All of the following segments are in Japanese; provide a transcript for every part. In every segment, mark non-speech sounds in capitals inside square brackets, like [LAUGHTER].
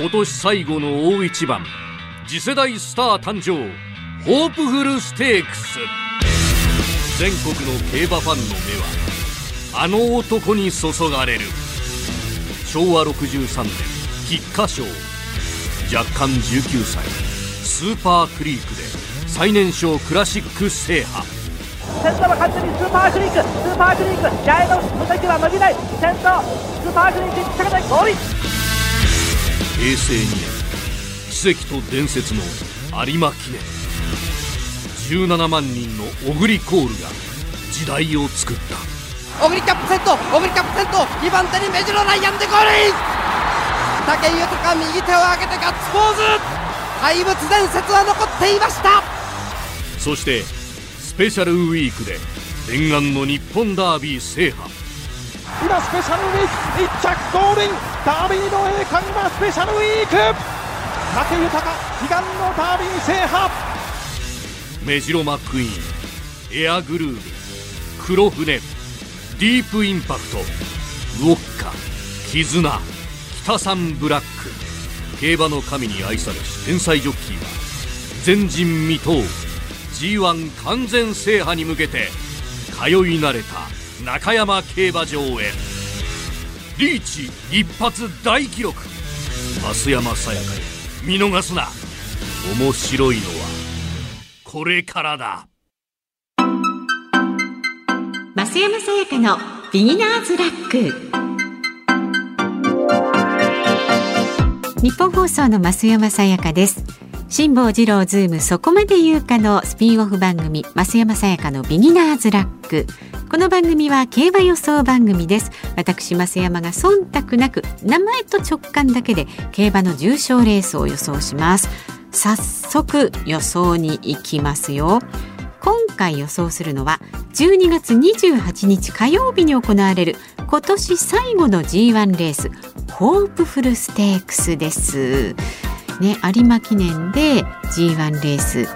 今年最後の大一番。次世代スター誕生。ホープフルステークス。全国の競馬ファンの目はあの男に注がれる。昭和63年菊花賞。若干19歳スーパークリークで最年少クラシック制覇。先頭は完全にスーパークリーク。スーパークリーク。ジャイの無敵は伸びない。先頭スーパークリークに近くないゴール平成2年奇跡と伝説の有馬記念。17万人の小栗コールが時代を作った。小栗キャップ先頭小栗キャップ先頭2番手に目白ライアンでゴールイン。武豊右手を上げてガッツポーズ。怪物伝説は残っていました。そしてスペシャルウィークで念願の日本ダービー制覇今スペシャルウィーク1着ゴールインダービーの栄冠はスペシャルウィーク。武豊悲願のダービー制覇。メジロマックイーンエアグルーヴ黒船ディープインパクトウォッカ絆北三ブラック。競馬の神に愛されし天才ジョッキーは前人未到 G1 完全制覇に向けて通い慣れた中山競馬場へ。リーチ一発大記録。増山さやかよ見逃すな。面白いのはこれからだ。増山さやかのビギナーズラック。ニッポン放送の増山さやかです。辛坊治郎ズームそこまで言うかのスピンオフ番組増山さやかのビギナーズラック。この番組は競馬予想番組です。私増山が忖度なく名前と直感だけで競馬の重賞レースを予想します。早速予想に行きますよ。今回予想するのは12月28日火曜日に行われる今年最後の G1 レースホープフルステークスです。ね、有馬記念で G1 レース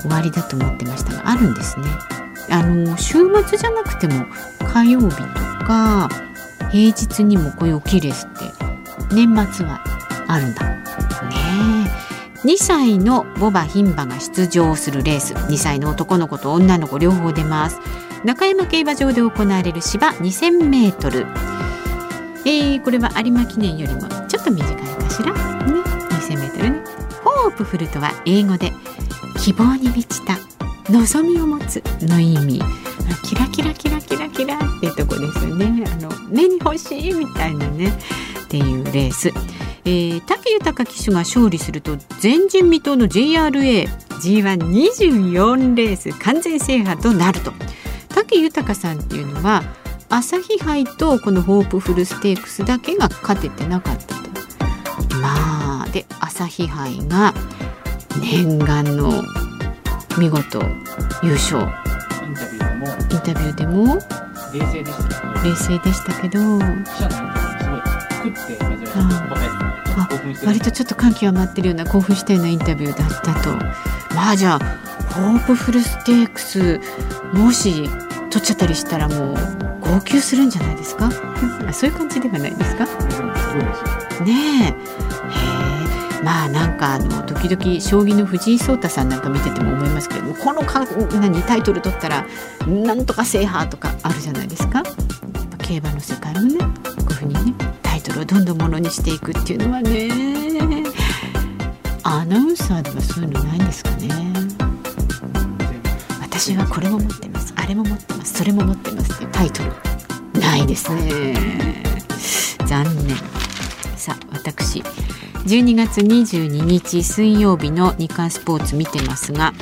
終わりだと思ってましたがあるんですね。あの週末じゃなくても火曜日とか平日にもこういう大きレスって年末はあるんだ。ね2歳のボバ牝馬が出場するレース。2歳の男の子と女の子両方出ます。中山競馬場で行われる芝 2000m えー、これは有馬記念よりもちょっと短いかしら？ね。2000m ね。ホープフルとは英語で希望に満ちた望みを持つの意味。キラキラキラキラキラっていうとこですよね。あの目に欲しいみたいなね。っていうレース、えー、武豊騎手が勝利すると前人未到の JRA G124 レース完全制覇となると。武豊さんっていうのは朝日杯とこのホープフルステークスだけが勝ててなかったと。まあで朝日杯が念願の見事優勝。インタビューでもインタビューでも冷静でしたけど冷静でしたけど記者のインタビューすごい食って珍しいあ興奮して割とちょっと感極まってるような興奮したようなインタビューだったと。まあじゃあホープフルステークスもし取っちゃったりしたらもう号泣するんじゃないですか？[LAUGHS] あそういう感じではないですか？ねえまあなんかあの時々将棋の藤井聡太さんなんか見てても思いますけれどもこのか何タイトル取ったらなんとか制覇とかあるじゃないですか。競馬の世界もねこういうふうにねタイトルをどんどんものにしていくっていうのはねアナウンサーではそういうのないんですかね。私はこれも持ってます。あれも持ってます。それも持ってますっていうタイトル。ないですね。残念。さあ私12月22日水曜日の日刊スポーツ見てますが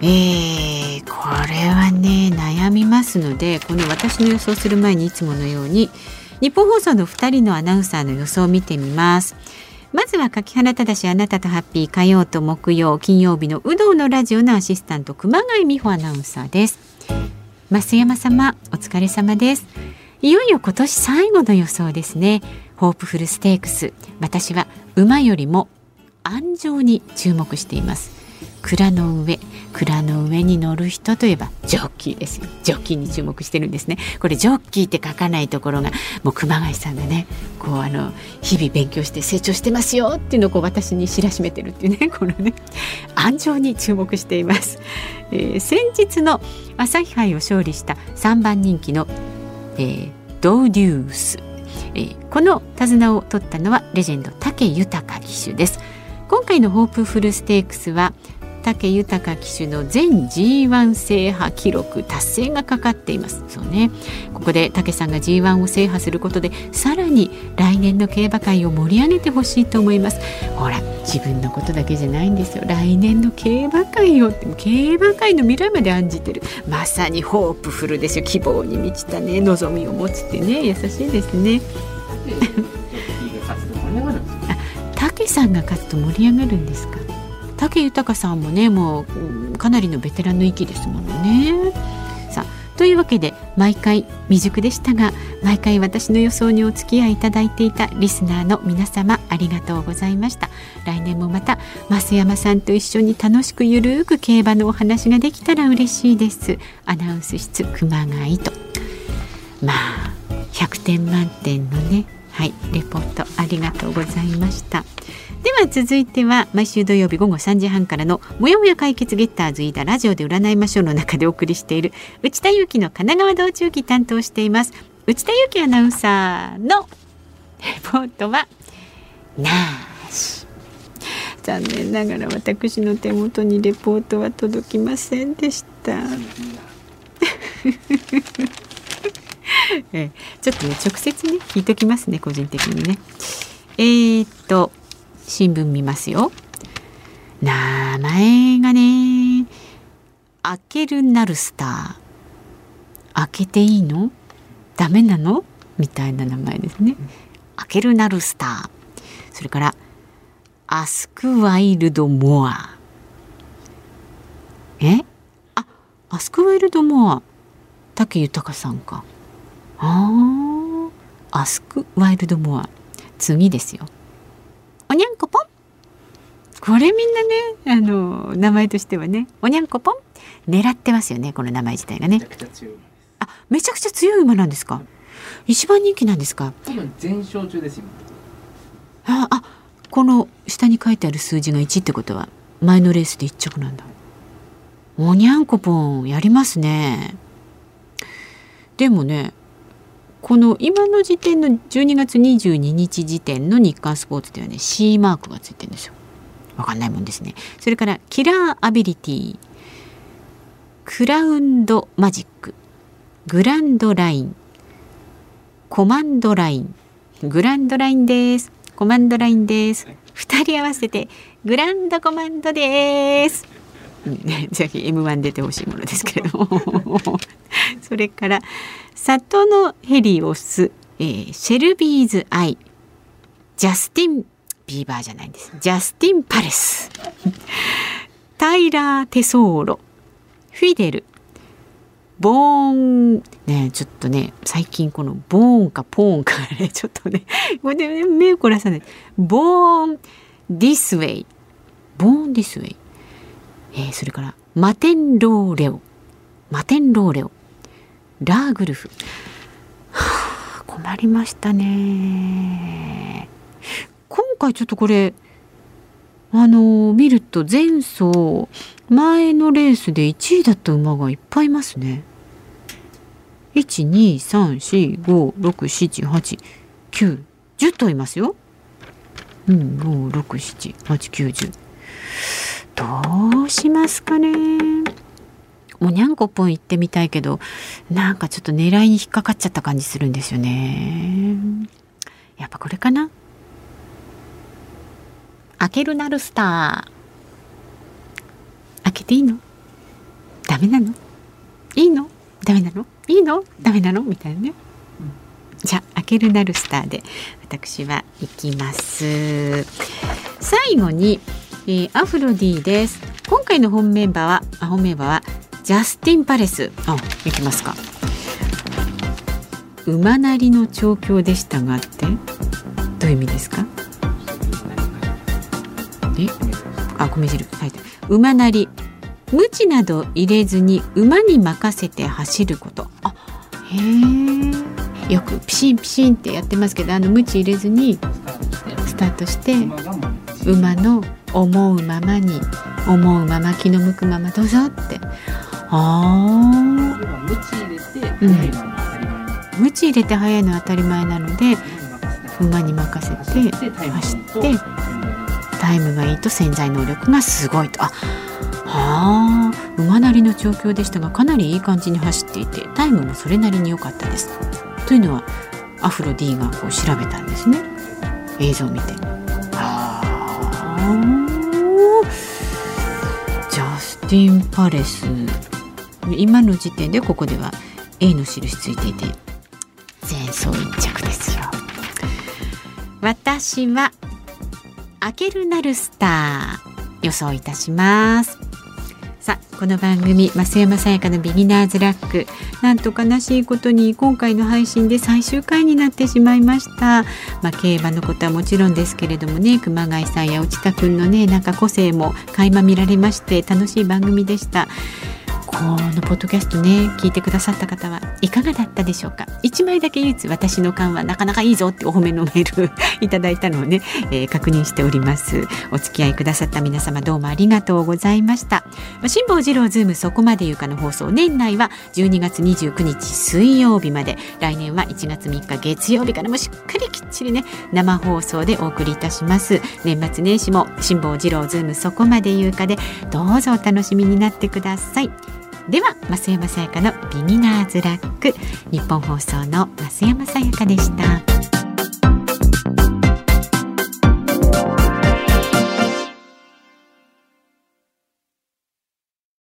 えー、これはね悩みますのでこの私の予想する前にいつものように日本放送の2人のアナウンサーの予想を見てみます。まずは柿原忠あなたとハッピー火曜と木曜金曜日の有働のラジオのアシスタント熊谷美穂アナウンサーです。増山様お疲れ様です。いよいよ今年最後の予想ですね。ホープフルステークス。私は馬よりも安城に注目しています。蔵の上蔵の上に乗る人といえばジョッキーですよ。ジョッキーに注目してるんですね。これジョッキーって書かないところがもう熊谷さんがねこうあの日々勉強して成長してますよっていうのをこう私に知らしめてるっていうねこのね安城に注目しています、えー、先日の朝日杯を勝利した3番人気の、えー、ドウデュース、えー、この手綱を取ったのはレジェンド武豊騎手です。今回のホープフルステークスは武豊騎手の全 G1 制覇記録達成がかかっています。そうね。ここで武さんが G1 を制覇することでさらに来年の競馬界を盛り上げてほしいと思います。ほら自分のことだけじゃないんですよ。来年の競馬界を競馬界の未来まで案じてる。まさにホープフルですよ。希望に満ちたね。望みを持つってね。優しいですね。武さんが勝つと盛り上がるんですか？武豊さんもねもうかなりのベテランの域ですものね。というわけで毎回未熟でしたが毎回私の予想にお付き合いいただいていたリスナーの皆様ありがとうございました。来年もまた増山さんと一緒に楽しくゆるく競馬のお話ができたら嬉しいです。アナウンス室熊谷と。まあ100点満点のねはいレポートありがとうございました。続いては毎週土曜日午後3時半からのもやもや解決ゲッターズ飯田ラジオで占いましょうの中でお送りしている内田裕樹の神奈川道中記担当しています。内田裕樹アナウンサーのレポートはなし残念ながら私の手元にレポートは届きませんでした。[LAUGHS] えちょっとね直接ね聞いときますね個人的にね。えー、っと新聞見ますよ。名前がね、開けるなるスター。開けていいの？ダメなの？みたいな名前ですね。開けるなるスター。それから、アスクワイルドモア。え？あ、アスクワイルドモア。武豊さんか。ああ、アスクワイルドモア。次ですよ。おにゃんこぽん。これみんなねあの名前としてはねおにゃんこぽん。狙ってますよねこの名前自体がね。あめちゃくちゃ強い馬なんですか？一番人気なんですか？多分全勝中ですよああこの下に書いてある数字が1ってことは前のレースで1着なんだ。おにゃんこぽんやりますね。でもねこの今の時点の12月22日時点の日刊スポーツではね C マークがついてるんですよ。わかんないもんですね。それからキラーアビリティクラウンドマジック。グランドライン。コマンドライン。グランドラインです。コマンドラインです。二人合わせてグランドコマンドです。ね、[LAUGHS] ぜひ M1 出てほしいものですけれども。[LAUGHS] それからサトノヘリオス、えー、シェルビーズアイ、ジャスティン・ビーバーじゃないんです。ジャスティン・パレス。タイラー・テソーロフィデルボーンねちょっとね最近このボーンかポーンかね [LAUGHS] ちょっとねこれで目を凝らさない。ボーンディスウェイボーンディスウェイ、えー、それからマテンローレオ。マテンローレオ。ラーグルフ、はあ、困りましたね今回ちょっとこれあの見ると前走前のレースで1位だった馬がいっぱいいますね。12345678910頭いますよ。うん567890どうしますかね。もうにゃんこぽん行ってみたいけどなんかちょっと狙いに引っかかっちゃった感じするんですよね。やっぱこれかな？開けるなるスター。開けていいの？ダメなの？いいの？ダメなの？いいの？ダメなの？みたいなね。じゃあ開けるなるスターで私は行きます。最後に、えー、アフロディです。今回の本メンバーは本メンバーはジャスティン・パレス。あいきますか。馬なりの調教でしたがって？どういう意味ですか？え？あ米汁書い。馬なり。鞭など入れずに馬に任せて走ること。あへえ。よくピシンピシンってやってますけどあの鞭入れずにスタートして馬の思うままに思うまま気の向くままどうぞってあ要は無知入れて速いのは当たり前なんあ鞭入れて速いのは当たり前なのでで馬に任せて走ってタイム走とってタイムがいいと潜在能力がすごいと。あはあ馬なりの調教でしたがかなりいい感じに走っていてタイムもそれなりに良かったです。というのはアフロ D がこう調べたんですね。映像を見て。ああジャスティン・パレス今の時点でここでは A の印ついていて前走一着ですよ。私はアケルナルスター予想いたします。さあこの番組増山さやかのビギナーズラックなんと悲しいことに今回の配信で最終回になってしまいました。まあ競馬のことはもちろんですけれどもね熊谷さんや内田くんのねなんか個性も垣間見られまして楽しい番組でした。このポッドキャストね聞いてくださった方はいかがだったでしょうか？一名だけ唯一私の勘はなかなかいいぞってお褒めのメール [LAUGHS] いただいたのをね、えー確認しております。お付き合いくださった皆様どうもありがとうございました。辛坊治郎ズームそこまで言うかの放送年内は12月29日水曜日まで。来年は1月3日月曜日からもしっかりきっちりね生放送でお送りいたします。年末年始も辛坊治郎ズームそこまで言うかでどうぞお楽しみになってください。では増山さやかのビギナーズラック日本放送の増山さやかでした。